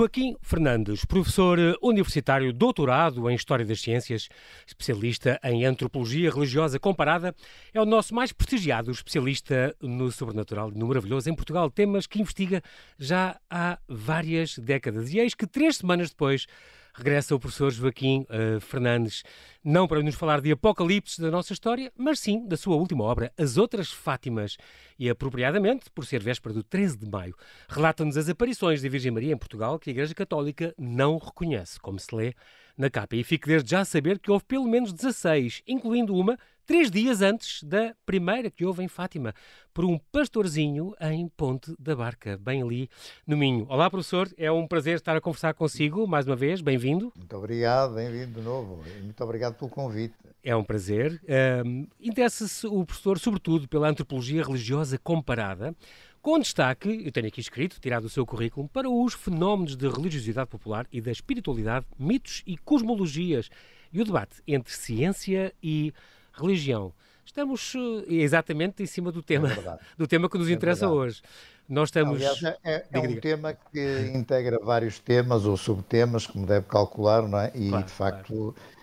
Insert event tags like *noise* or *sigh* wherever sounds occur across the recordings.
Joaquim Fernandes, professor universitário doutorado em História das Ciências, especialista em Antropologia Religiosa Comparada, é o nosso mais prestigiado especialista no sobrenatural e no maravilhoso em Portugal, temas que investiga já há várias décadas. E eis que três semanas depois regressa o professor Joaquim uh, Fernandes, não para nos falar de apocalipse da nossa história, mas sim da sua última obra, As Outras Fátimas, e apropriadamente, por ser véspera do 13 de maio, relata-nos as aparições da Virgem Maria em Portugal que a Igreja Católica não reconhece, como se lê na capa. E fique desde já a saber que houve pelo menos 16, incluindo uma três dias antes da primeira que houve em Fátima, por um pastorzinho em Ponte da Barca, bem ali no Minho. Olá, professor, é um prazer estar a conversar consigo mais uma vez, bem-vindo. Muito obrigado, bem-vindo de novo, muito obrigado pelo convite. É um prazer. Um, Interessa-se o professor, sobretudo, pela antropologia religiosa comparada, com destaque, eu tenho aqui escrito, tirado do seu currículo, para os fenómenos de religiosidade popular e da espiritualidade, mitos e cosmologias, e o debate entre ciência e religião. Estamos uh, exatamente em cima do tema, é *laughs* do tema que nos é interessa verdade. hoje. Nós estamos. Aliás, é, é, é um tema que integra vários temas ou subtemas, como deve calcular, não é? E claro, de facto claro.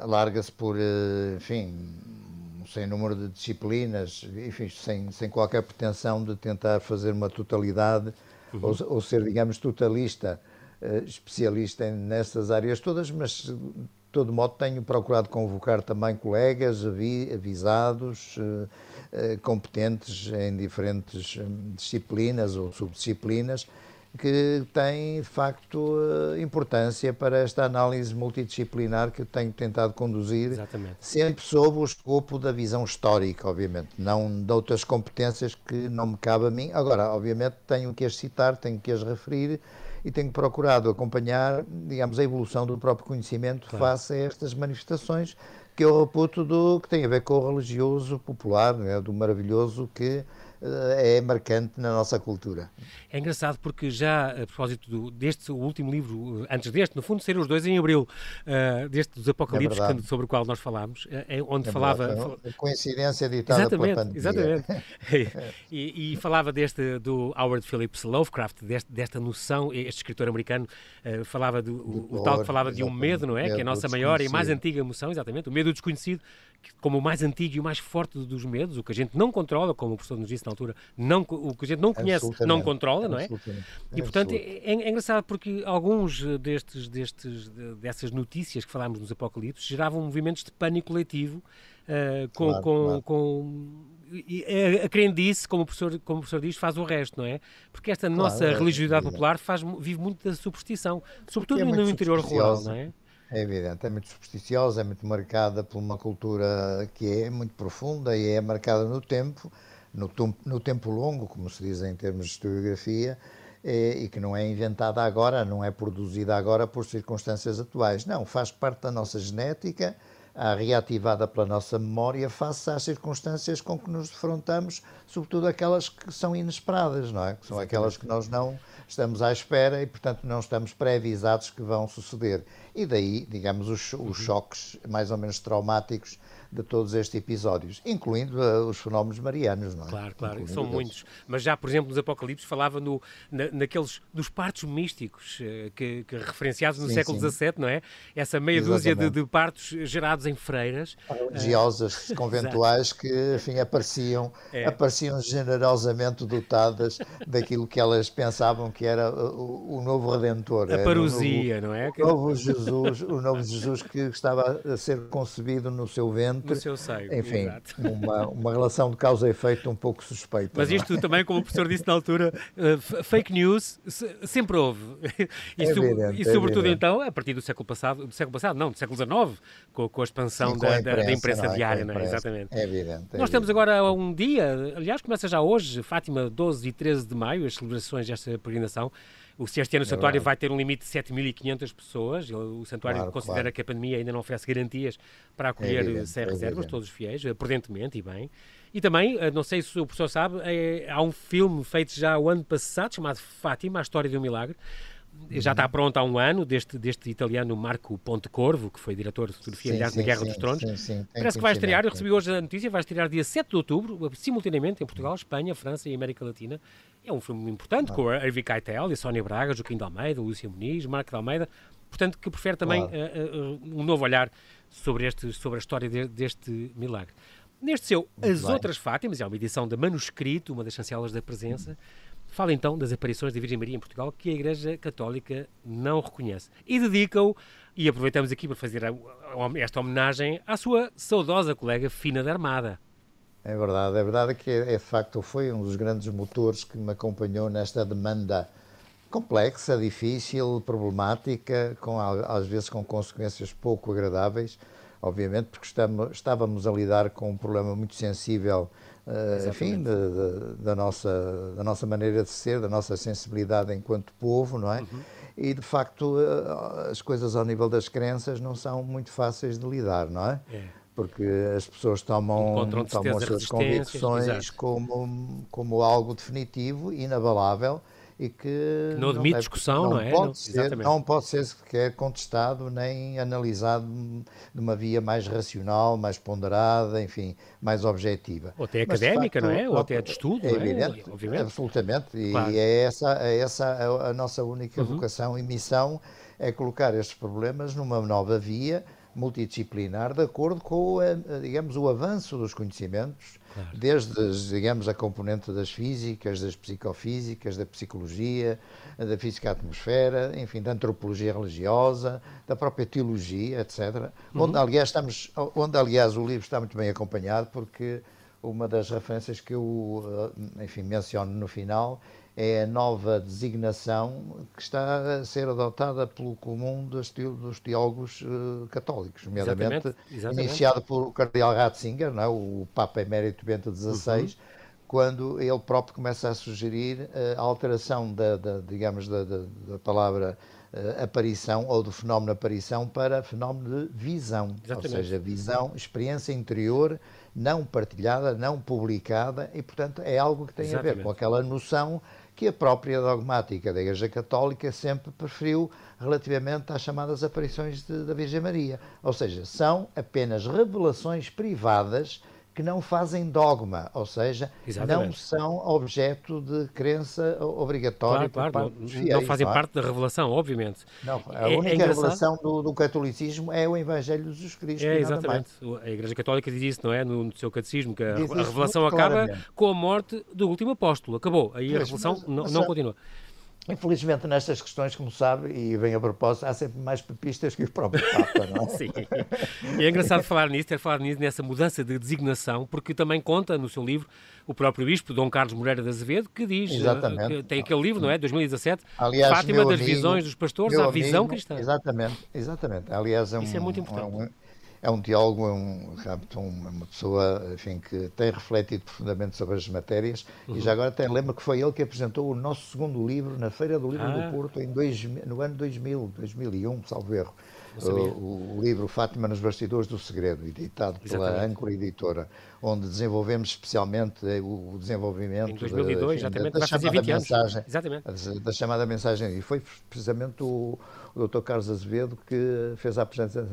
Alarga-se por, uh, enfim, sem número de disciplinas, enfim, sem, sem qualquer pretensão de tentar fazer uma totalidade uhum. ou, ou, ser, digamos, totalista, especialista nessas áreas todas, mas todo modo, tenho procurado convocar também colegas avisados, eh, eh, competentes em diferentes hum, disciplinas ou subdisciplinas, que têm, de facto, eh, importância para esta análise multidisciplinar que eu tenho tentado conduzir, Exatamente. sempre sob o escopo da visão histórica, obviamente, não de outras competências que não me cabe a mim. Agora, obviamente, tenho que as citar, tenho que as referir, e tenho procurado acompanhar, digamos, a evolução do próprio conhecimento claro. face a estas manifestações que eu reputo do que tem a ver com o religioso popular, né, do maravilhoso que é marcante na nossa cultura. É engraçado porque já, a propósito do, deste o último livro, antes deste, no fundo saíram os dois em abril, uh, deste dos Apocalipses, é sobre o qual nós falámos, uh, onde é falava... Verdade, coincidência ditada exatamente, pela pandemia. Exatamente, *laughs* e, e, falava deste, do Howard Phillips Lovecraft, deste, desta noção, este escritor americano, uh, falava do, o, o, tal que falava de um medo, não é? Que é a nossa maior e mais antiga emoção, exatamente, o medo do desconhecido, como o mais antigo e o mais forte dos medos, o que a gente não controla, como o professor nos disse na altura, não, o que a gente não conhece não controla, não é? E portanto é, é, é, engraçado porque alguns destes, destes, dessas notícias que falámos nos Apocalipse geravam movimentos de pânico coletivo uh, com, claro, com, claro. com e a, a crendice, como o, professor, como o professor diz, faz o resto, não é? Porque esta claro, nossa é, religiosidade popular faz, vive muito da superstição, sobretudo é no interior rural, não é? É evidente, é muito supersticiosa, é muito marcada por uma cultura que é muito profunda e é marcada no tempo, no, no tempo longo, como se diz em termos de historiografia, e, e que não é inventada agora, não é produzida agora por circunstâncias atuais. Não, faz parte da nossa genética, reativada pela nossa memória face às circunstâncias com que nos defrontamos, sobretudo aquelas que são inesperadas, não é? Que são aquelas que nós não estamos à espera e, portanto, não estamos pré-avisados que vão suceder. E daí, digamos, os, os uhum. choques mais ou menos traumáticos de todos estes episódios, incluindo uh, os fenómenos marianos, não é? Claro, claro, incluindo são muitos. Mas já, por exemplo, nos Apocalipse falava no, na, naqueles dos partos místicos uh, que, que, referenciados no sim, século XVII, não é? Essa meia Exatamente. dúzia de, de, partos gerados em freiras. Religiosas, uh, *laughs* conventuais que, enfim, apareciam, é. apareciam generosamente dotadas daquilo que elas pensavam que era o, o novo Redentor. A parousia, não é? O novo Jesus, o novo Jesus que estava a ser concebido no seu ventre no seu seio. Enfim, *laughs* uma, uma relação de causa e efeito um pouco suspeita. Mas é? isto é? também, como o professor disse na altura, uh, fake news sempre houve. *laughs* E, é evidente, e sobretudo é então, a partir do século passado, do século passado, não, do século XIX, com, com a expansão Sim, da, a imprensa, da, imprensa não, diária, não é? Exatamente. É evidente. Nós temos agora um dia, aliás, começa já hoje, Fátima, 12 e 13 de maio, as celebrações desta peregrinação. O, se este ano o santuário vai ter um limite de 7.500 pessoas, o santuário claro, considera claro. que a pandemia ainda não oferece garantias para acolher é evidente, sem é reservas, todos os fiéis, eh, prudentemente e bem. E também, eh, não sei se o professor sabe, é, há um filme feito já o ano passado, chamado Fátima, a história de um milagre, já está pronto há um ano, deste, deste italiano Marco Pontecorvo, que foi diretor de fotografia, sim, aliás, sim, na Guerra sim, dos Tronos. Parece que vai estrear, eu recebi hoje a notícia, vai estrear dia 7 de outubro, simultaneamente em Portugal, Espanha, França e América Latina. É um filme importante, ah. com a Ervi Keitel, a Sónia Braga, Joaquim de Almeida, Lúcia Muniz, Marco de Almeida, portanto, que prefere também uh, uh, um novo olhar sobre, este, sobre a história de, deste milagre. Neste seu Muito As bem. Outras Fátimas, é uma edição de manuscrito, uma das chancelas da presença, fala então das aparições da Virgem Maria em Portugal que a Igreja Católica não reconhece. E dedica-o, e aproveitamos aqui para fazer esta homenagem à sua saudosa colega Fina da Armada. É verdade, é verdade que é, é facto, foi um dos grandes motores que me acompanhou nesta demanda complexa, difícil, problemática, com, às vezes com consequências pouco agradáveis, obviamente, porque estamos, estávamos a lidar com um problema muito sensível, uh, enfim, de, de, da, nossa, da nossa maneira de ser, da nossa sensibilidade enquanto povo, não é? Uhum. E, de facto, uh, as coisas ao nível das crenças não são muito fáceis de lidar, não é? é. Porque as pessoas tomam, tomam as suas convicções como, como algo definitivo, inabalável, e que não admite discussão, não, não é? Pode não, ser, não pode ser sequer contestado nem analisado de uma via mais racional, mais ponderada, enfim, mais objetiva. Ou até académica, facto, não é? Ou até de estudo, é, é? evidente, obviamente. Absolutamente, claro. e é essa, é essa a, a nossa única uhum. vocação e missão, é colocar estes problemas numa nova via multidisciplinar de acordo com, digamos, o avanço dos conhecimentos Claro. Desde, digamos, a componente das físicas, das psicofísicas, da psicologia, da física atmosfera, enfim, da antropologia religiosa, da própria teologia, etc. Uhum. Onde, aliás, estamos, onde, aliás, o livro está muito bem acompanhado, porque uma das referências que eu, eh, enfim, menciono no final é a nova designação que está a ser adotada pelo comum dos, teólogos uh, católicos, nomeadamente exatamente, exatamente. iniciado por Cardeal Ratzinger, não é? o Papa Emérito Bento XVI, uhum. quando ele próprio começa a sugerir uh, a alteração da, da digamos, da, da, da palavra uh, aparição ou do fenómeno aparição para fenómeno de visão, exatamente. ou seja, visão, experiência interior não partilhada, não publicada e, portanto, é algo que tem a ver com aquela noção que a própria dogmática da Igreja Católica sempre preferiu relativamente às chamadas aparições de, da Virgem Maria. Ou seja, são apenas revelações privadas que não fazem dogma, ou seja, Exatamente. não são objeto de crença obrigatória claro, claro, não, fiéis, não, fazem é? parte da revelação, obviamente. Não, a é, única é revelação do, do, catolicismo é o Evangelho de Jesus Cristo. É, exatamente. A Igreja Católica diz isso, não é? No, no seu catecismo, que a, a revelação acaba com a morte do último apóstolo. Acabou. Aí a revelação mas, não, não continua. Infelizmente, nestas questões, como sabe, e vem a propósito, há sempre mais papistas que o próprio Papa, não é? *laughs* Sim. E é engraçado falar nisso, ter falar nisso, nessa mudança de designação, porque também conta no seu livro o próprio Bispo Dom Carlos Moreira de Azevedo, que diz, eh, Exatamente. que tem aquele livro, não é? 2017, Aliás, Fátima das amigo, Visões dos Pastores à Visão Cristã. Exatamente, exatamente. Aliás, é um, Isso é muito importante. É um, é um teólogo, é um, uma pessoa enfim, que tem refletido profundamente sobre as matérias uhum. e já agora até lembro que foi ele que apresentou o nosso segundo livro na Feira do Livro ah. do Porto em dois, no ano 2000, 2001, salvo erro. O, o, livro Fátima nos Bastidores do Segredo, editado pela Âncora Editora, onde desenvolvemos especialmente o desenvolvimento em 2002, da, enfim, da, da chamada mensagem, exatamente. Da, chamada mensagem. E foi precisamente o, o Dr. Carlos Azevedo que fez a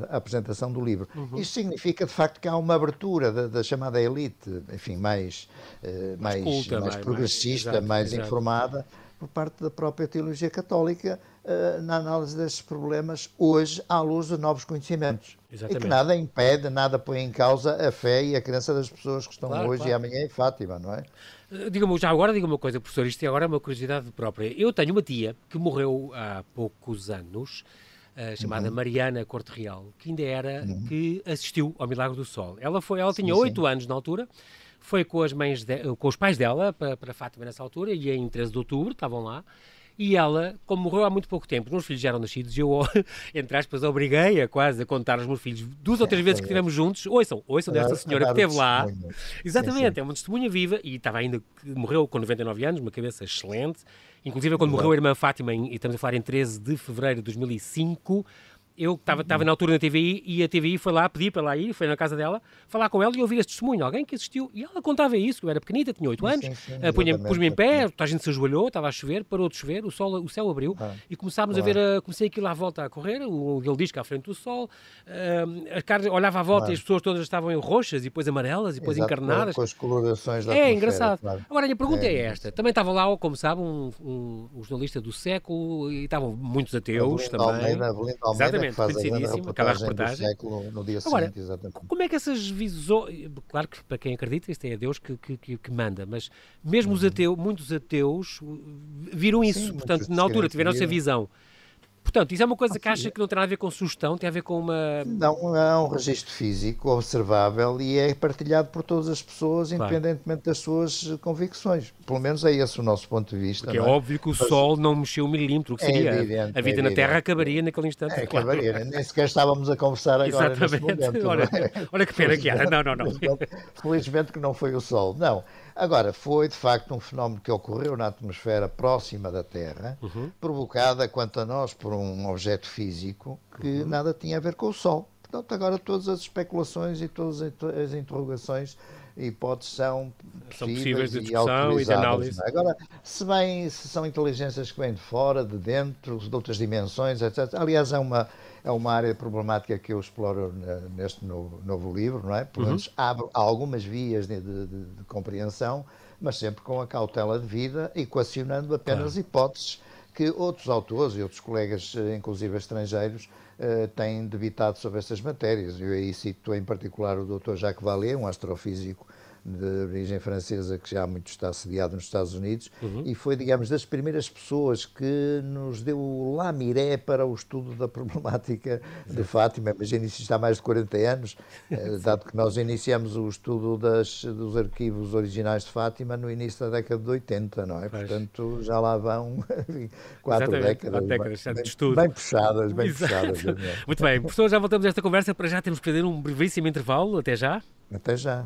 apresentação, do livro. Uhum. Isto significa, de facto, que há uma abertura da, da chamada elite, enfim, mais, eh, mais, mais, culta, mais, progressista, mais, mais exato. informada, por parte da própria teologia católica uh, na análise destes problemas hoje à luz de novos conhecimentos. Exatamente. E que nada impede, nada põe em causa a fé e a crença das pessoas que estão claro, hoje claro. e amanhã em Fátima, não é? Eh, diga-me, já agora diga uma coisa, professor, isto agora é uma curiosidade própria. Eu tenho uma tia que morreu há poucos anos, uh, chamada uhum. Mariana Corte Real, que ainda era, uhum. que assistiu ao Milagre do Sol. Ela foi, ela tinha oito anos na altura, foi com, as mães de, com os pais dela para, para Fátima nessa altura, e em 13 de outubro estavam lá. E ela, como morreu há muito pouco tempo, os meus filhos já eram nascidos, eu, *laughs* entre aspas, obriguei-a quase a contar aos meus filhos duas ou três vezes que estivemos juntos. Ouçam, ouçam desta senhora que esteve lá. Exatamente, sim, sim. é uma testemunha viva e estava ainda, morreu com 99 anos, uma cabeça excelente. Inclusive, quando morreu a irmã Fátima, e estamos a falar em 13 de fevereiro de 2005, eu estava, estava na altura na TVI e a TVI foi lá pedir para lá ir, foi na casa dela, falar com ela e ouvir esse testemunho, alguém que assistiu. E ela contava isso, eu era pequenita, tinha 8 anos, pus-me em pé, a gente se ajoelhou, estava a chover, parou de chover, o, sol, o céu abriu ah, e começámos claro. a ver, a, comecei aquilo à volta a correr, o, ele diz que à frente do sol, uh, a cara, olhava à volta claro. e as pessoas todas estavam roxas e depois amarelas e depois Exato, encarnadas. Com as colorações da É engraçado. Claro. Agora a minha pergunta é, é esta, também estava lá, como sabe, um, um, um jornalista do século e estavam muitos ateus também. Almeida, Almeida, Exatamente, conhecidíssimo, aquela reportagem. Século, no dia Agora, seguinte, exatamente. como é que essas visões, claro que para quem acredita, isto é Deus que, que, que manda, mas mesmo os uhum. ateus, muitos ateus viram isso, Sim, portanto, na altura tiveram essa visão. Portanto, isso é uma coisa que acha que não tem nada a ver com sugestão, tem a ver com uma. Não, é um registro físico observável e é partilhado por todas as pessoas, independentemente das suas convicções. Pelo menos é esse o nosso ponto de vista. Porque é, é, óbvio que o Mas... Sol não mexeu um milímetro, que é seria. Evidente, a vida é na Terra acabaria naquele instante. É, claro. acabaria, nem sequer estávamos a conversar agora Exatamente. Momento, *laughs* olha, é? olha que pena que era. Não, não, não. Felizmente que não foi o Sol. Não. Agora, foi de facto um fenómeno que ocorreu na atmosfera próxima da Terra, uhum. provocada, quanto a nós, por um objeto físico que uhum. nada tinha a ver com o Sol. Portanto, agora todas as especulações e todas as interrogações e hipóteses são possíveis, são possíveis de discussão e, e de análise. É? Agora, se, bem, se são inteligências que vêm de fora, de dentro, de outras dimensões, etc. Aliás, é uma, é uma área problemática que eu exploro neste novo, novo livro, não é? Pelo menos uhum. abre algumas vias de, de, de, de, compreensão, mas sempre com a cautela de vida, equacionando apenas hipóteses que outros autores e outros colegas, eh, inclusive estrangeiros, uh, têm debitado sobre essas matérias. Eu aí cito em particular o Dr. Jacques Vallée, um astrofísico de origem francesa que já muito está sediado nos Estados Unidos uhum. e foi, digamos, das primeiras pessoas que nos deu o lamiré para o estudo da problemática de Fátima. Imagina isso está há mais de 40 anos, eh, *laughs* dado que nós iniciamos o estudo das, dos arquivos originais de Fátima no início da década de 80, não é? Pois. Portanto, já lá vão *laughs* quatro décadas, décadas bem, de estudo. bem puxadas, bem Exato. puxadas. Muito bem, professor, já voltamos a esta conversa, para já temos que fazer um brevíssimo intervalo, até já. Até já.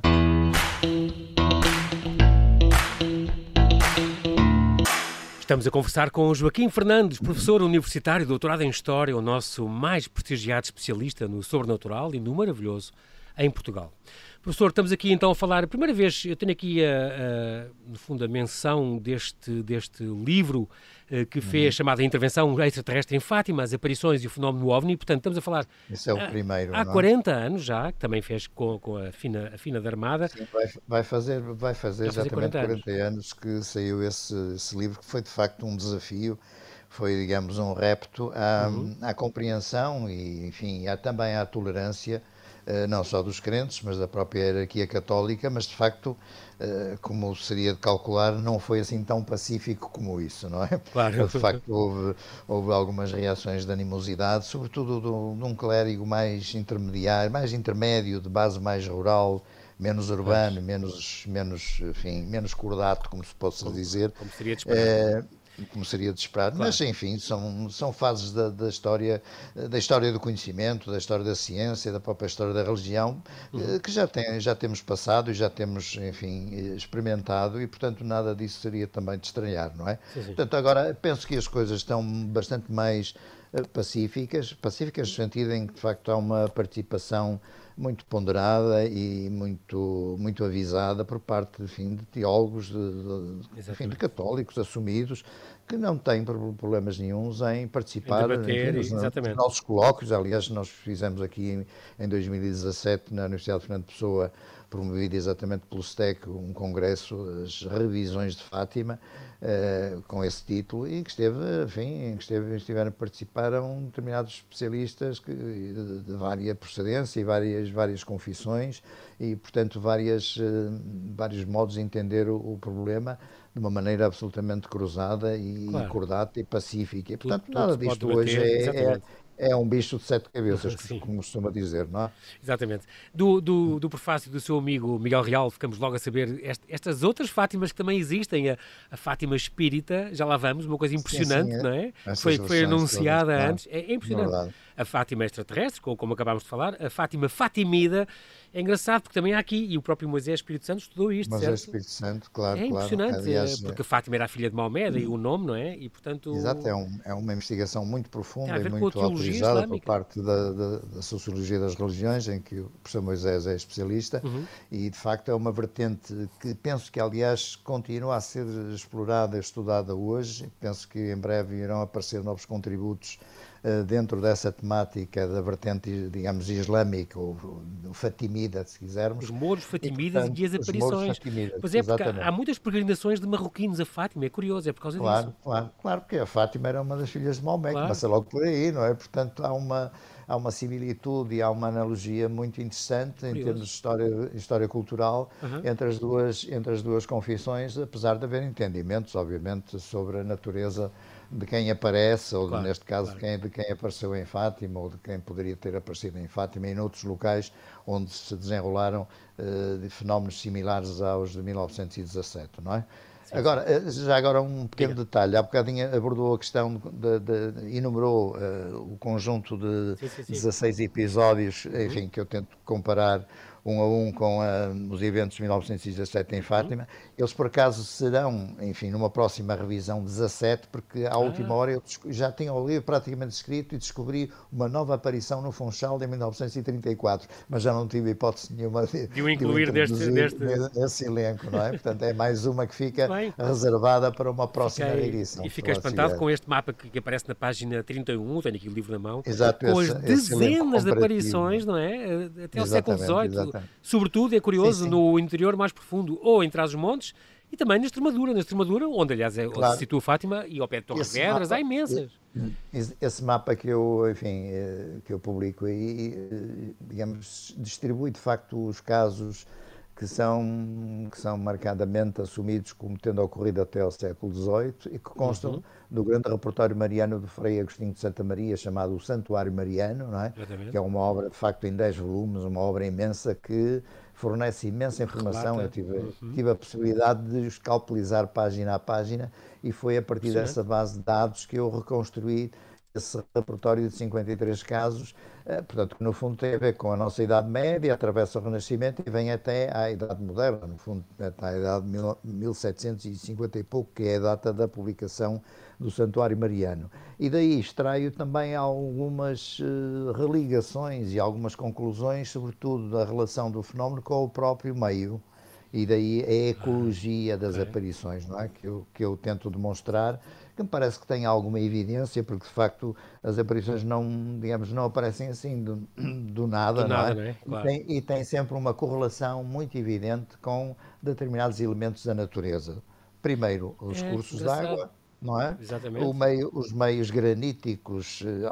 Estamos a conversar com Joaquim Fernandes, professor universitário, doutorado em História, o nosso mais prestigiado especialista no sobrenatural e no maravilhoso em Portugal. Professor, estamos aqui então a falar, a primeira vez, eu tenho aqui, a, a, no fundo, a menção deste, deste livro uh, que fez, uhum. chamada Intervenção Extraterrestre em Fátima, as aparições e o fenómeno OVNI, portanto, estamos a falar... Esse é o primeiro, Há 40 é? anos já, que também fez com, com a, Fina, a Fina da Armada. Sim, vai, vai, fazer, vai fazer vai exatamente 40 anos. 40 anos que saiu esse, esse livro, que foi de facto um desafio foi, digamos, um repto à, uhum. à compreensão e, enfim, há, também à tolerância eh, não só dos crentes, mas da própria hierarquia católica, mas de facto, eh, como seria de calcular, não foi assim tão pacífico como isso, não é? Claro. De facto, houve, houve algumas reações de animosidade, sobretudo de um clérigo mais intermediário, mais intermédio, de base mais rural, menos urbano, menos, menos, enfim, menos cordato, como se possa dizer. Como seria de esperar. É, como seria de esperar, claro. mas enfim, são, são fases da, da, história, da história do conhecimento, da história da ciência, da própria história da religião, uhum. que já, tem, já temos passado e já temos, enfim, experimentado e, portanto, nada disso seria também de estranhar, não é? Sim, sim. Portanto, agora, penso que as coisas estão bastante mais eh, pacíficas, pacíficas no sentido em que, de facto, há uma participação muito ponderada e muito, muito avisada por parte enfim, de teólogos, de, de, enfim, de católicos assumidos, que não têm problemas nenhums em participar em debater, enfim, nos, nos, nossos colóquios. Aliás, nós fizemos aqui em, em 2017 na Universidade de Fernando Pessoa promovido exatamente pelo STEC, um congresso, as revisões de Fátima, uh, com esse título, e que esteve, enfim, que esteve, estiveram a participar determinados especialistas que, de, de várias procedência e várias, várias confissões, e, portanto, várias, uh, vários modos de entender o, o, problema de uma maneira absolutamente cruzada e claro. cordata e pacífica. E, portanto, tudo, nada disto hoje é, é, é um bicho de sete cabeças, como costuma dizer, não é? Exatamente. Do, do, do prefácio do seu amigo Miguel Real, ficamos logo a saber est, estas outras Fátimas que também existem. A, a, Fátima Espírita, já lá vamos, uma coisa impressionante, sim, sim, é. não é? Foi, foi anunciada todas, antes. É, é impressionante. É a Fátima extraterrestre, como, como acabámos de falar, a Fátima Fatimida. É engraçado porque também há aqui, e o próprio Moisés Espírito Santo estudou isto, Moisés certo? Espírito Santo, claro, É impressionante, claro. Aliás, porque a Fátima era a filha de Maomé, e o nome, não é? E, portanto... Exato, é, um, é uma investigação muito profunda e muito por parte da, da, da, Sociologia das Religiões, em que o professor Moisés é especialista, uhum. e de facto é uma vertente que penso que, aliás, continua a ser explorada e estudada hoje. Penso que em breve irão aparecer novos contributos dentro dessa temática da vertente, digamos, islâmica ou, fatimida, se quisermos. Os mouros fatimidas e, portanto, e as aparições. Pois é, porque há muitas peregrinações de marroquinos a Fátima, é curioso, é por causa claro, disso. Claro, claro, porque a Fátima era uma das filhas de Maomé, claro. começa logo por aí, não é? Portanto, há uma, há uma similitude e há uma analogia muito interessante Curioso. em termos de história, história cultural uhum. entre, as duas, entre as duas confissões, apesar de haver entendimentos, obviamente, sobre a natureza de quem aparece, ou claro, neste caso claro. de, quem, de quem apareceu em Fátima, ou de quem poderia ter aparecido em Fátima, e em outros locais onde se desenrolaram uh, de fenómenos similares aos de 1917, não é? Sim. Agora, eh, já agora um pequeno Diga. detalhe. Há bocadinho abordou a questão, de, de, de enumerou uh, o conjunto de sim, sim, 16 episódios, uhum. enfim, que eu tento comparar um a um com a, os eventos de 1917 em Fátima. Uhum. Eles, por acaso, serão, enfim, numa próxima revisão 17, porque à ah. última hora eu já tinha o livro praticamente escrito e descobri uma nova aparição no Funchal em 1934, mas já não tive hipótese nenhuma de, de o incluir de deste, deste... nesse elenco, não é? Portanto, é mais uma que fica *laughs* Bem, reservada para uma próxima Fiquei, edição. E fica espantado com este mapa que, que, aparece na página 31, tenho aqui o livro na mão, Exato, com esse, as dezenas de aparições, não é? Até ao século XVIII sobretudo, é curioso, sim, sim. no interior mais profundo, ou em Trás-os-Montes, e também na Extremadura, na Extremadura, onde aliás é, claro. se situa Fátima, e ao pé de Torres Vedras, há imensas. Esse mapa que eu, enfim, eh, que eu publico aí, eh, digamos, distribui de facto os casos que são, que são marcadamente assumidos como tendo ocorrido até ao século XVIII e que constam uhum. do grande repertório mariano do Frei Agostinho de Santa Maria, chamado O Santuário Mariano, não é? que é uma obra, de facto, em 10 volumes, uma obra imensa que fornece imensa informação. Eu tive, uhum. tive a possibilidade de escalpelizar página a página e foi a partir Sim. dessa base de dados que eu reconstruí esse repertório de 53 casos, eh, portanto, que no fundo tem a ver com a nossa Idade Média, atravessa o Renascimento e vem até à Idade Moderna, no fundo, até à Idade de 1750 e pouco, que é a data da publicação do Santuário Mariano. E daí extraio também algumas uh, religações e algumas conclusões, sobretudo da relação do fenómeno com o próprio meio. E daí a ecologia das okay. aparições, não é? Que eu, que eu tento demonstrar que me parece que tem alguma evidência, porque de facto as aparições não, digamos, não aparecem assim do, do nada, do nada, não é? Não é? Claro. E, tem, e, tem, sempre uma correlação muito evidente com determinados elementos da natureza. Primeiro, os é, cursos de água, não é? Exatamente. O meio, os meios graníticos eh,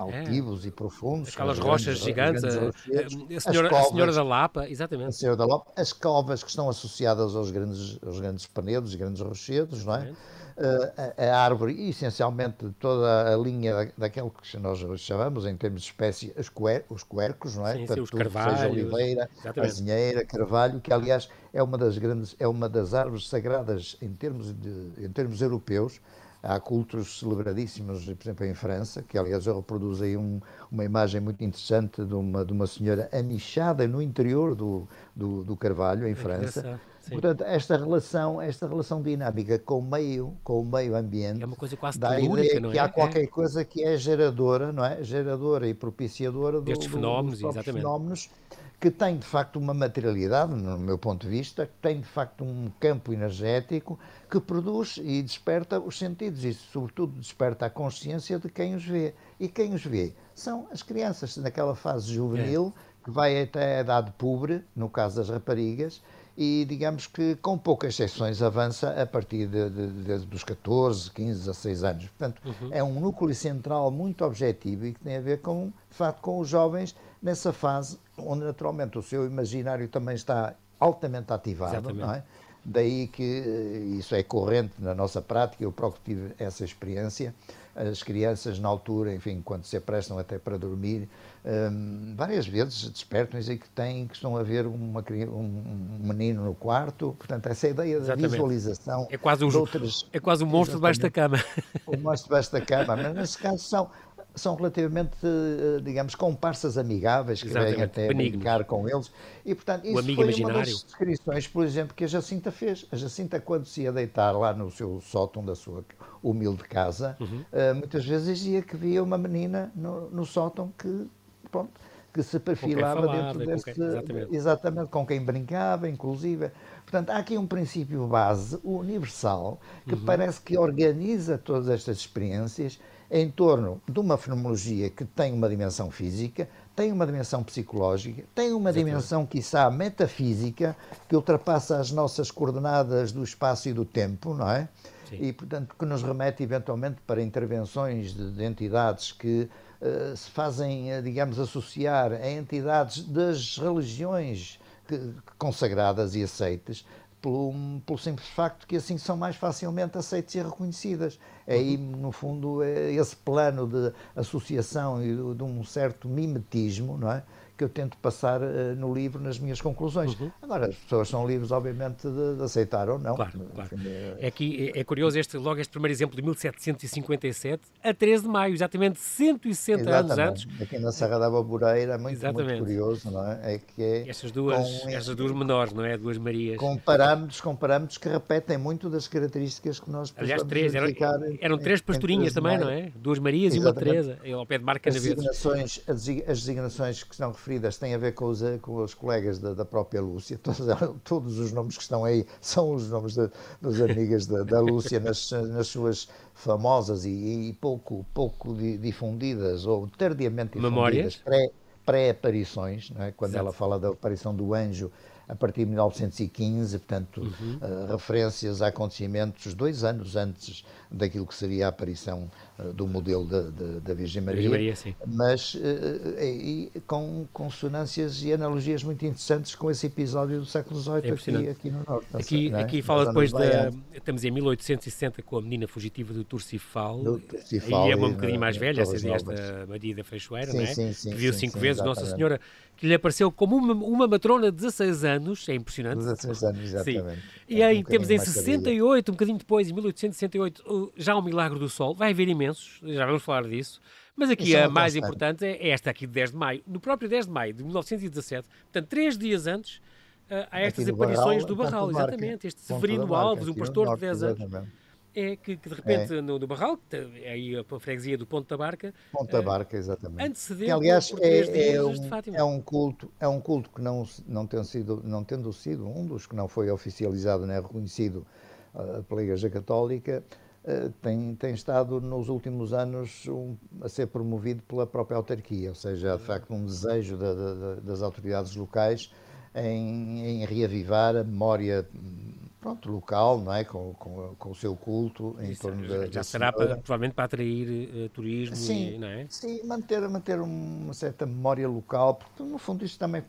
altivos é. e profundos. Aquelas rochas grandes, gigantes, grandes a, a, senhora, covas, a, senhora, da Lapa, exatamente. A Senhora da Lapa, as covas que estão associadas aos grandes, aos grandes penedos, grandes rochedos, não é? a, a, árvore, essencialmente toda a linha daquele que nós chamamos, em termos de espécie, os, cuer, os cuercos, não é? Sim, sim, os carvalhos, seja oliveira, azinheira, carvalho, que aliás é uma das grandes, é uma das árvores sagradas em termos, de, em termos europeus, Há cultos celebradíssimos, por exemplo, em França, que aliás eu reproduzo aí um, uma imagem muito interessante de uma, de uma senhora amichada no interior do, do, do Carvalho, em França, Sim. Portanto, esta relação, esta relação dinâmica com o meio, com o meio ambiente, é uma coisa quase dá a ideia que é? há qualquer é. coisa que é geradora, não é? Geradora e propiciadora destes do, fenómenos, do, exatamente. fenómenos que tem de facto uma materialidade, no meu ponto de vista, que tem de facto um campo energético que produz e desperta os sentidos e, sobretudo, desperta a consciência de quem os vê. E quem os vê são as crianças, naquela fase juvenil, é. que vai até a idade pobre, no caso das raparigas, e digamos que com poucas exceções avança a partir de, de, de, dos 14, 15, 16 anos. Portanto, uhum. é um núcleo central muito objetivo e que tem a ver com, de facto, com os jovens nessa fase onde naturalmente o seu imaginário também está altamente ativado, Exatamente. não é? Daí que eh, isso é corrente na nossa prática, eu próprio tive essa experiência. As crianças, na altura, enfim, quando se aprestam até para dormir, um, várias vezes despertam e dizem que, têm, que estão a ver uma, um, menino no quarto. Portanto, essa ideia da Exatamente. visualização. É quase, um, outras, é quase um monstro debaixo da cama. O monstro debaixo da cama, mas nesse caso são são relativamente, eh, digamos, comparsas amigáveis, que vêm até brincar com eles. E, portanto, isso foi imaginário. uma das descrições, por exemplo, que a Jacinta fez. A Jacinta, quando se ia deitar lá no seu sótão da sua humilde casa, uhum. uh, muitas vezes dizia que via uma menina no, no sótão que, pronto, que se perfilava dentro desse. Com quem, exatamente. exatamente, com quem brincava, inclusive. Portanto, há aqui um princípio base universal que uhum. parece que organiza todas estas experiências em torno de uma fenomenologia que tem uma dimensão física, tem uma dimensão psicológica, tem uma Exatamente. dimensão, quiçá, metafísica, que ultrapassa as nossas coordenadas do espaço e do tempo, não é? Sim. E, portanto, que nos remete eventualmente para intervenções de, de entidades que uh, se fazem, uh, digamos, associar a entidades das religiões consagradas e aceites pelo, pelo simples facto que assim são mais facilmente aceitas e reconhecidas. Aí, no fundo, é esse plano de associação e de um certo mimetismo, não é? Que eu tento passar uh, no livro nas minhas conclusões. Uhum. Agora, as pessoas são livres, obviamente, de, de aceitar ou não. Claro, claro. É... é... que é, é, curioso este, logo este primeiro exemplo de 1757 a 13 de maio, exatamente 160 exatamente. anos antes. Aqui na Serra da Baboreira, é muito, muito curioso, não é? É que é estas duas, com, estas duas menores, não é? Duas Marias. Com parâmetros, com parâmetros que repetem muito das características que nós Aliás, três, eram, eram três pastorinhas também, não é? Duas Marias exatamente. e uma Teresa, ao pé de Marca as designações, as designações que são referidas referidas têm a ver com os, com os colegas da, da própria Lúcia. *laughs* Todos, todos, os nomes que estão aí *laughs* são os nomes de, das amigas da, da Lúcia nas, nas suas famosas e, e, pouco, pouco difundidas ou tardiamente difundidas pré-aparições, pré é? quando Exato. ela fala da aparição do anjo a partir de 1915, portanto, uhum. uh, referências a acontecimentos dois anos antes daquilo que seria a aparição do modelo da Virgem Maria, Maria mas uh, e, com consonâncias e analogias muito interessantes com esse episódio do século XVIII é aqui, aqui, no Norte. Aqui, é? aqui fala depois da. Estamos em 1860 com a menina fugitiva do Turcifal, do Turcifal e é uma um bocadinho mais velha, essa esta Maria da Freixoeira, não é? Sim, sim, que viu sim, cinco sim, vezes exatamente. Nossa Senhora que lhe apareceu como uma, uma matrona de 16 anos, é impressionante. 16 anos, exatamente. Sim. E aí um temos em 68, um bocadinho depois, em 1868, já o Milagre do Sol. Vai haver imensos, já vamos falar disso. Mas aqui é a mais constante. importante é esta aqui de 10 de maio. No próprio 10 de maio de 1917, portanto, três dias antes, uh, há estas aparições do Barral, exatamente. Este Severino Alves, um pastor de 10 anos é que, que de repente é. no, no Barral, é aí a freguesia do Ponto da Barca, Ponto da Barca, exatamente. Antecedeu que, aliás, é, é, um, é um culto, é um culto que não não tendo sido não tendo sido um dos que não foi oficializado nem reconhecido uh, pela Igreja Católica, uh, tem tem estado nos últimos anos um, a ser promovido pela própria autarquia, ou seja, de facto um desejo da, da, das autoridades locais em, em reavivar a memória pronto, local, não é? Com, com, com o seu culto em Isso, torno da. Já será para, provavelmente para atrair uh, turismo, sim, e, não é? Sim, manter, manter uma certa memória local, porque no fundo isto também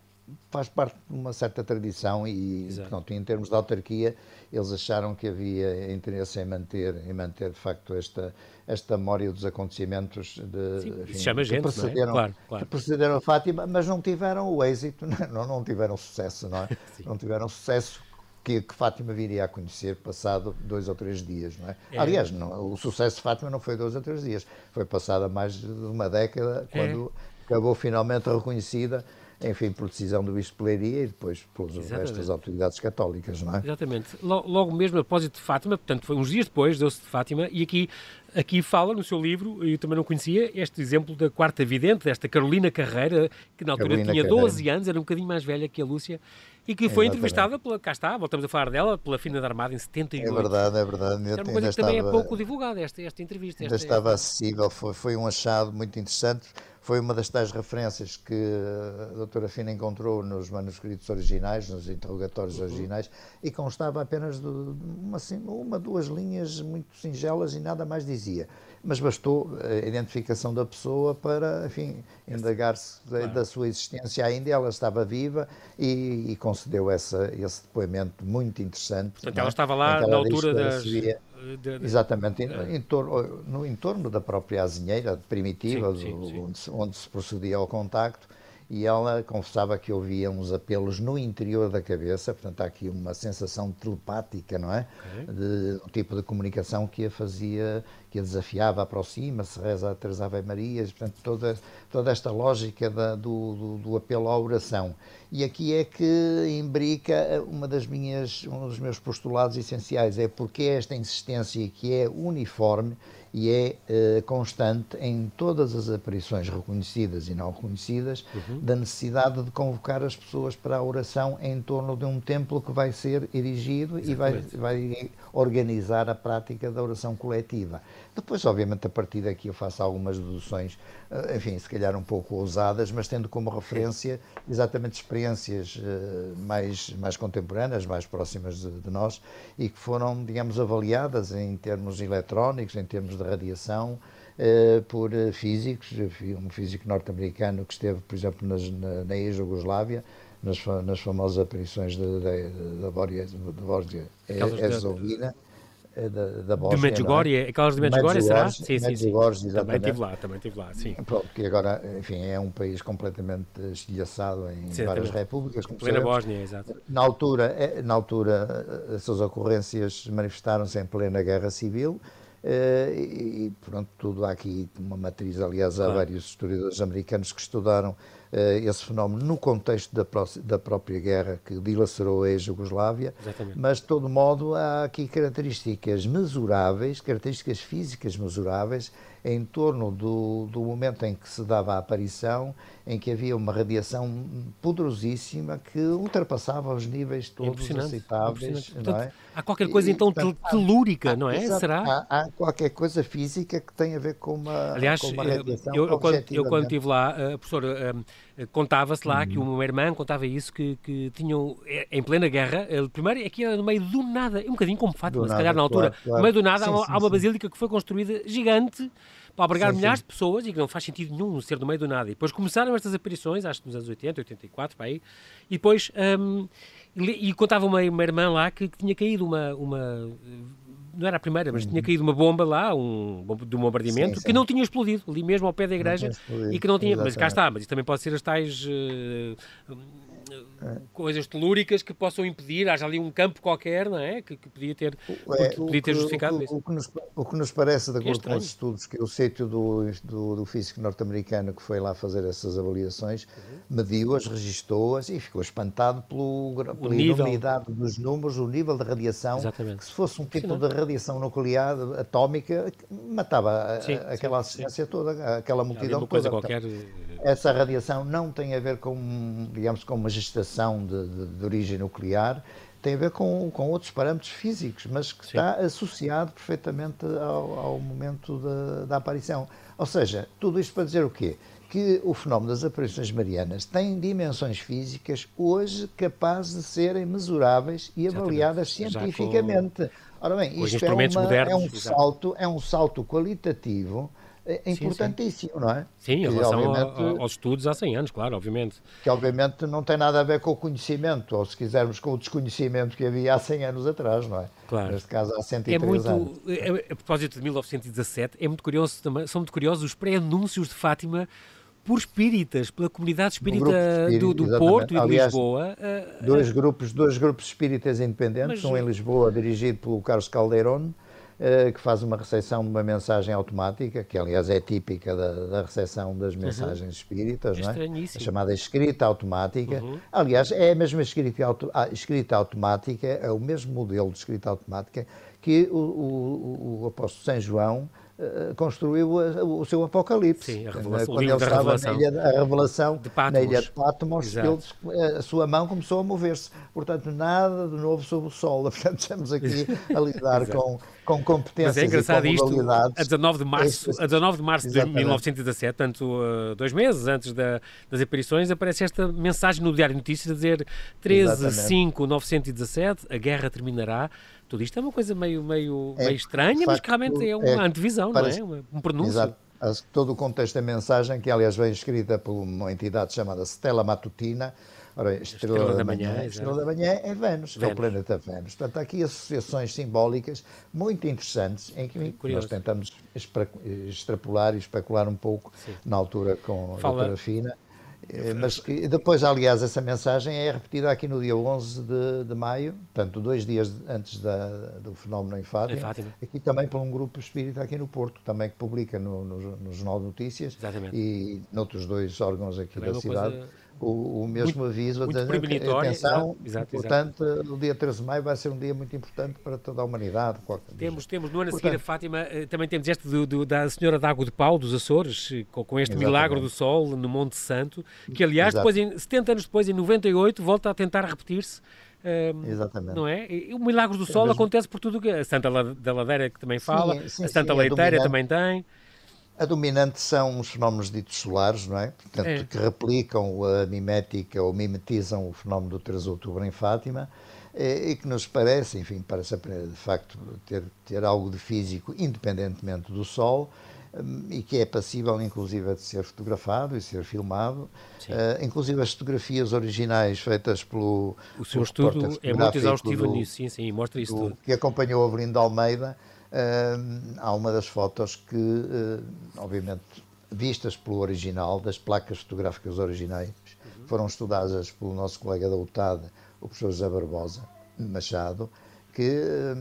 faz parte de uma certa tradição e, portanto, em termos de autarquia, eles acharam que havia interesse em manter, em manter de facto esta, esta memória dos acontecimentos de, Sim, enfim, chama gente, que, precederam, é? claro, claro. que precederam a Fátima, mas não tiveram o êxito, *laughs* não, não tiveram sucesso, não é? *laughs* Não tiveram sucesso que, que, Fátima viria a conhecer passado dois ou três dias, não é? é. Aliás, não, o sucesso de Fátima não foi dois ou três dias, foi passada mais de uma década, é. quando é. acabou finalmente reconhecida, enfim, por decisão do Bispo Leiria e depois pelas restas autoridades católicas, não é? Exatamente. Logo mesmo após de Fátima, portanto, foi uns dias depois, deu-se de Fátima, e aqui aqui fala no seu livro, eu também não conhecia, este exemplo da quarta vidente, desta Carolina Carreira, que na altura Carolina tinha Carreira. 12 anos, era um bocadinho mais velha que a Lúcia, e que foi entrevistada pela, cá está, voltamos a falar dela, pela Fina da Armada em 78. É verdade, é verdade. É uma coisa que também é pouco divulgada, esta, esta entrevista. Ainda esta, estava esta... acessível, foi, foi um achado muito interessante. Foi uma das tais referências que a doutora Fina encontrou nos manuscritos originais, nos interrogatórios uhum. originais, e constava apenas de uma, assim, uma, duas linhas muito singelas e nada mais dizia mas bastou a identificação da pessoa para, enfim, indagar-se claro. da sua existência ainda, ela estava viva e, e concedeu essa, esse depoimento muito interessante. Portanto, ela é? estava lá na altura das... de, exatamente, em, em torno, no entorno da própria azinheira primitiva, sim, sim, sim. Onde, onde, se procedia ao contacto, e ela confessava que ouvia uns apelos no interior da cabeça, portanto há aqui uma sensação telepática, não é? Okay. De um tipo de comunicação que a fazia, que a desafiava, aproxima-se, reza três Ave Marias, portanto toda, toda esta lógica da, do, do, do, apelo à oração. E aqui é que imbrica uma das minhas, um dos meus postulados essenciais, é porque esta insistência que é uniforme e é uh, constante em todas as aparições reconhecidas e não reconhecidas uhum. da necessidade de convocar as pessoas para a oração em torno de um templo que vai ser erigido Exatamente. e vai, vai organizar a prática da oração coletiva. Depois, obviamente, a partir daqui eu faço algumas deduções, uh, enfim, se calhar um pouco ousadas, mas tendo como referência exatamente experiências uh, mais, mais contemporâneas, mais próximas de, de nós e que foram, digamos, avaliadas em termos eletrónicos, em termos de radiação, uh, por físicos, um físico norte-americano que esteve, por exemplo, nas, na, na ex-Jugoslávia, nas, nas, famosas aparições da Borgia Herzegovina. Eh, da, da Bósnia. De Medjugorje, é? aquelas de Medjugorje, será? Sim, sim, sim. Também estive lá, também estive lá, sim. Porque agora, enfim, é um país completamente estilhaçado em sim, várias repúblicas. Como plena Bósnia, exato. Na altura, na altura, essas ocorrências manifestaram-se em plena guerra civil e, e, pronto, tudo há aqui uma matriz, aliás, há claro. vários historiadores americanos que estudaram esse fenómeno no contexto da, da, própria guerra que dilacerou a Jugoslávia, mas de todo modo há aqui características mesuráveis, características físicas mesuráveis em torno do, do momento em que se dava a aparição, em que havia uma radiação poderosíssima que ultrapassava os níveis todos aceitáveis. Portanto, é? Há qualquer coisa e, então portanto, telúrica, há, não é? Será? Há, há, qualquer coisa física que tem a ver com uma, Aliás, com uma radiação. Eu, eu, quando, eu quando estive lá, uh, professor, uh, contava-se lá que uhum. uma irmã contava isso, que, que tinham, eh, em plena guerra, primeiro aqui era no meio do nada, um bocadinho como Fátima, se calhar na altura, claro, claro. no meio do nada sim, há, uma, sim, há uma basílica que foi construída gigante para albergar sim, milhares sim. de pessoas e que não faz sentido nenhum ser no meio do nada. E depois começaram estas aparições, acho que nos anos 80, 84, para aí, e depois. Um, e, contava uma, uma irmã lá que, que, tinha caído uma, uma. Não era a primeira, mas uhum. tinha caído uma bomba lá, um, de um bombardeamento, sim, que não tinha explodido, ali mesmo ao pé da igreja, e que não tinha. Exatamente. Mas cá está, mas isso também pode ser as tais. Uh, coisas telúricas que possam impedir, haja ali um campo qualquer, não é? Que, que podia ter, é, podia ter justificado o, isso. O que, nos, o que nos parece, de é acordo com os estudos, que o sítio do, do, do, físico norte-americano que foi lá fazer essas avaliações, uhum. mediu-as, registou-as e ficou espantado pelo, pela enormidade dos números, o nível de radiação, Exatamente. que se fosse um tipo de radiação nuclear atómica, matava sim, aquela assistência toda, aquela multidão toda. Qualquer... Essa radiação não tem a ver com, digamos, com uma gestação de, de, de origem nuclear, tem a ver com, com outros parâmetros físicos, mas que Sim. está associado perfeitamente ao, ao momento da, da, aparição. Ou seja, tudo isto para dizer o quê? Que o fenómeno das aparições marianas tem dimensões físicas hoje capazes de serem mesuráveis e avaliadas cientificamente. Ora bem, isto é, uma, modernos, é, um salto, é um salto qualitativo é importantíssimo, sim, sim. não é? Sim, em relação aos estudos há 100 anos, claro, obviamente. Que obviamente não tem nada a ver com o conhecimento, ou se quisermos com o desconhecimento que havia há 100 anos atrás, não é? Claro. Neste caso há 103 é muito, anos. É, a propósito de 1917, é muito curioso também, são muito curiosos os pré-anúncios de Fátima por espíritas, pela comunidade espírita do, do, do Porto e de Aliás, Lisboa. Dois, grupos, dois grupos espíritas independentes, mas, um em Lisboa dirigido pelo Carlos Caldeirón, que faz uma recepção de uma mensagem automática, que aliás é típica da, da recepção das uhum. mensagens uhum. espíritas, é não é? A chamada escrita automática. Uhum. Aliás, é a mesma escrita, auto, a escrita automática, é o mesmo modelo de escrita automática que o, o, o apóstolo São João eh, construiu o seu Apocalipse. Sim, a revelação, quando ele estava revelação. na ilha, a revelação de na ilha de Patmos, ele, eh, a sua mão começou a mover-se. Portanto, nada de novo sob o sol. *laughs* Portanto, estamos aqui a lidar com, com competências Mas é engraçado e com isto, a 19 de março, a 19 de março de 1917, tanto uh, dois meses antes da, das aparições, aparece esta mensagem no Diário de Notícias a dizer 13 5 917, a guerra terminará tudo isto é uma coisa meio, meio, é, meio estranha, mas que realmente é uma é, antevisão, parece, não é? Um pronúncio. Exato. Todo o contexto da mensagem, que aliás vem escrita por uma entidade chamada Stella Matutina, Ora, estrela, estrela, da manhã, manhã estrela da manhã é Vênus, Vênus, é o planeta Vênus. Portanto, há aqui associações simbólicas muito interessantes em que nós tentamos extrapolar e especular um pouco Sim. na altura com a Fala. doutora Fina mas que, depois, aliás, essa mensagem é repetida aqui no dia 11 de, de maio, portanto, dois dias antes da, do fenómeno em Fátima, em Fátima, aqui também por um grupo espírita aqui no Porto, também que publica no, no, no Jornal de Notícias Exatamente. e noutros dois órgãos aqui também da cidade. Coisa o, o mesmo muito, aviso. Muito premonitório. Atenção, exato, portanto, o dia 13 de maio vai ser um dia muito importante para toda a humanidade. Temos, temos no ano a seguir a Fátima, eh, também temos este do, do, da Senhora d'Água de Pau, dos Açores, com, com este Exatamente. milagre do sol no Monte Santo, que aliás, depois, em, 70 anos depois, em 98, volta a tentar repetir-se. Um, ehm, Exatamente. Não é? E o milagre do sol acontece por tudo que a Santa da Ladeira que também fala, sim, sim, a Santa sim, Leiteira é também tem. A dominante são os fenómenos ditos solares, não é? Portanto, é. que replicam a mimética ou mimetizam o fenómeno do 3 de outubro em Fátima eh, e que nos parece, enfim, parece de facto ter, ter algo de físico independentemente do Sol hum, e que é passível, inclusive, de ser fotografado e ser filmado. Uh, inclusive, as fotografias originais feitas pelo. O seu estudo é muito exaustivo do, nisso, sim, sim, mostra isso do, tudo. Que acompanhou Avelindo Almeida Uh, há uma das fotos que, uh, obviamente, vistas pelo original, das placas fotográficas originais, uhum. foram estudadas pelo nosso colega da UTAD, o professor José Barbosa Machado, que uh,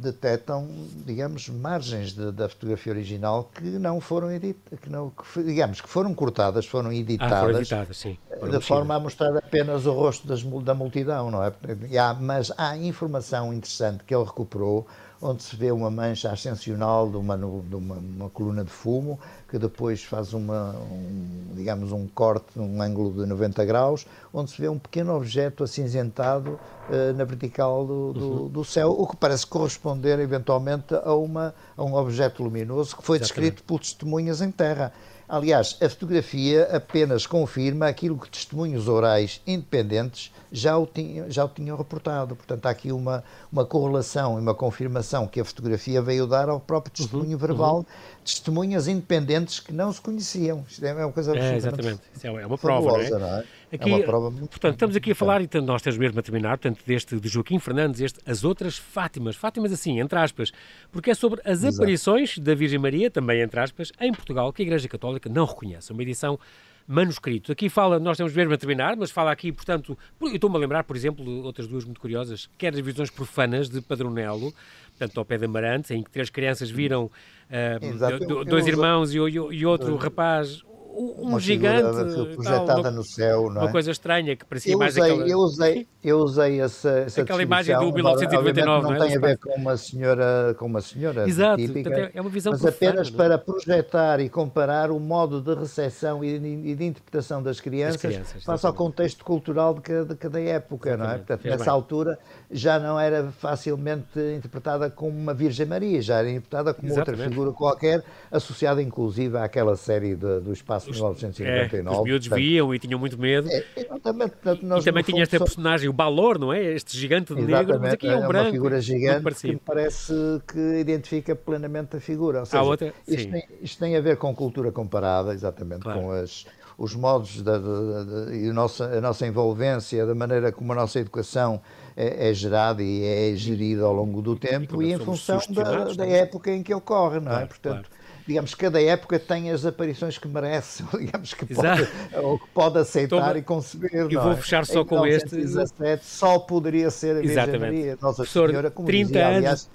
detectam, digamos, margens de, da fotografia original que não foram editadas, que não, que, digamos, que foram cortadas, foram editadas, ah, foram editadas sim, de forma a mostrar apenas o rosto das, da multidão, não é? Há, mas há informação interessante que ele recuperou onde se vê uma mancha ascensional de uma, de uma, uma coluna de fumo, que depois faz uma, um, digamos, um corte num ângulo de 90 graus, onde se vê um pequeno objeto acinzentado uh, na vertical do, do, uhum. do, céu, o que parece corresponder eventualmente a, uma, a um objeto luminoso que foi Exatamente. descrito por testemunhas em terra. Aliás, a fotografia apenas confirma aquilo que testemunhos orais independentes já o, tinham, já o tinham reportado. Portanto, há aqui uma, uma correlação e uma confirmação que a fotografia veio dar ao próprio uhum, testemunho uhum, verbal, uhum. testemunhas independentes que não se conheciam. Isto é uma coisa é, exatamente. Isso é uma prova, fabulosa, não é? Não é? Aqui, é uma prova muito portanto, estamos aqui a falar, e nós temos mesmo a terminar, portanto, deste de Joaquim Fernandes, este As Outras Fátimas. Fátimas assim, entre aspas, porque é sobre as Exato. aparições da Virgem Maria, também entre aspas, em Portugal, que a Igreja Católica não reconhece. Uma edição manuscrito. Aqui fala, nós temos mesmo a terminar, mas fala aqui, portanto, eu estou-me a lembrar, por exemplo, outras duas muito curiosas, quer as visões profanas de Padronelo, portanto, ao pé de Amarante, em que três crianças viram uh, dois irmãos e, e outro rapaz, um uma gigante projetada tal, no céu, não é? Uma coisa estranha que parecia eu mais usei, aquela... Eu usei, eu usei essa, essa Aquela imagem do 1999, não, não é? tem a ver com uma senhora, com uma senhora Exato, típica, é uma visão mas apenas não? É? para projetar e comparar o modo de recepção e de, interpretação das crianças, crianças face ao contexto cultural de cada, de cada época, exatamente. não é? Portanto, nessa bem. altura já não era facilmente interpretada como uma Virgem Maria, já era interpretada como exatamente. outra figura qualquer, associada inclusive àquela série de, do Espaço os, 1999. É, os miúdos portanto, viam e tinham muito medo. É, exatamente. Portanto, nós, e também tinha esta só... personagem, o Balor, não é? Este gigante de negro, mas aqui é um é branco. uma figura gigante que me parece que identifica plenamente a figura. Ou seja, outra, isto, tem, isto, tem, a ver com cultura comparada, exatamente, claro. com as, os modos da, da, da, e a nossa, a nossa envolvência, da maneira como a nossa educação é, é gerada e é gerida ao longo do tempo e, e em função da, da, época em que ocorre, não é? Claro, Portanto, claro digamos, cada época tem as aparições que merece, *laughs* digamos, que pode, ou que pode aceitar Tô, e conceber. E vou é? fechar só em com 1917, este. só poderia ser a Virgem Exatamente. Maria, Nossa Professor, Senhora, como 30 dizia, anos. Aliás,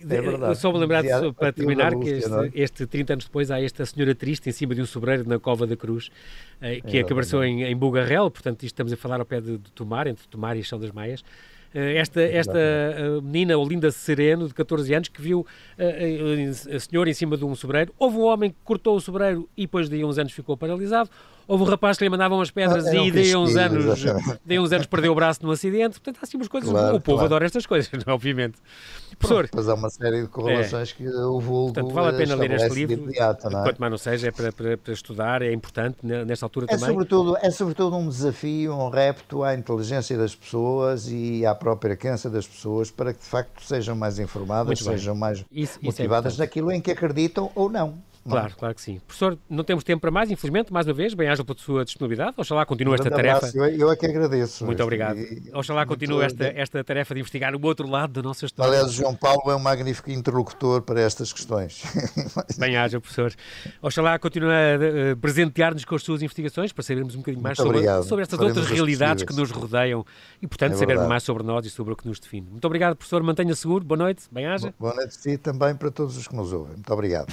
é verdade. Só me lembrar, para terminar, Lúcia, que este, este 30 anos depois há esta senhora triste em cima de um sobreiro na Cova da Cruz, eh, que é, apareceu em, em Bugarrel, portanto isto estamos a falar ao pé de, de Tomar, entre Tomar e Chão das Maias, eh, esta, esta eh, menina, Olinda Sereno, de 14 anos, que viu eh, a senhora em cima de um sobreiro. Houve um homem que cortou o sobreiro e depois de uns anos ficou paralisado. Houve um rapaz que lhe mandavam as pedras ah, e daí uns, anos, daí uns anos perdeu o braço num acidente. Portanto, há assim umas coisas. Claro, o povo claro. adora estas coisas, *laughs* obviamente. Professor. Mas há uma série de correlações é. que o vulgo. Portanto, vale a pena ler este livro. Imediato, não é? Quanto mais não seja, é para, para, para, estudar, é importante nesta altura é também. Sobretudo, é sobretudo um desafio, um repto à inteligência das pessoas e à própria crença das pessoas para que de facto sejam mais informadas, sejam mais isso, motivadas isso é naquilo em que acreditam ou não. Claro, claro que sim. Professor, não temos tempo para mais, infelizmente, mais uma vez, bem-aja pela sua disponibilidade. Oxalá continue esta tarefa. Eu, eu é que agradeço. Muito obrigado. E, Oxalá continue esta, esta tarefa de investigar o outro lado da nossa história. Aliás, João Paulo é um magnífico interlocutor para estas questões. *laughs* Bem-aja, professor. Oxalá continue a presentear-nos com as suas investigações para sabermos um bocadinho mais sobre, sobre estas Faremos outras realidades que nos rodeiam e, portanto, é sabermos mais sobre nós e sobre o que nos define. Muito obrigado, professor. Mantenha seguro. Boa noite. Bem-aja. Boa noite a si também para todos os que nos ouvem. Muito obrigado.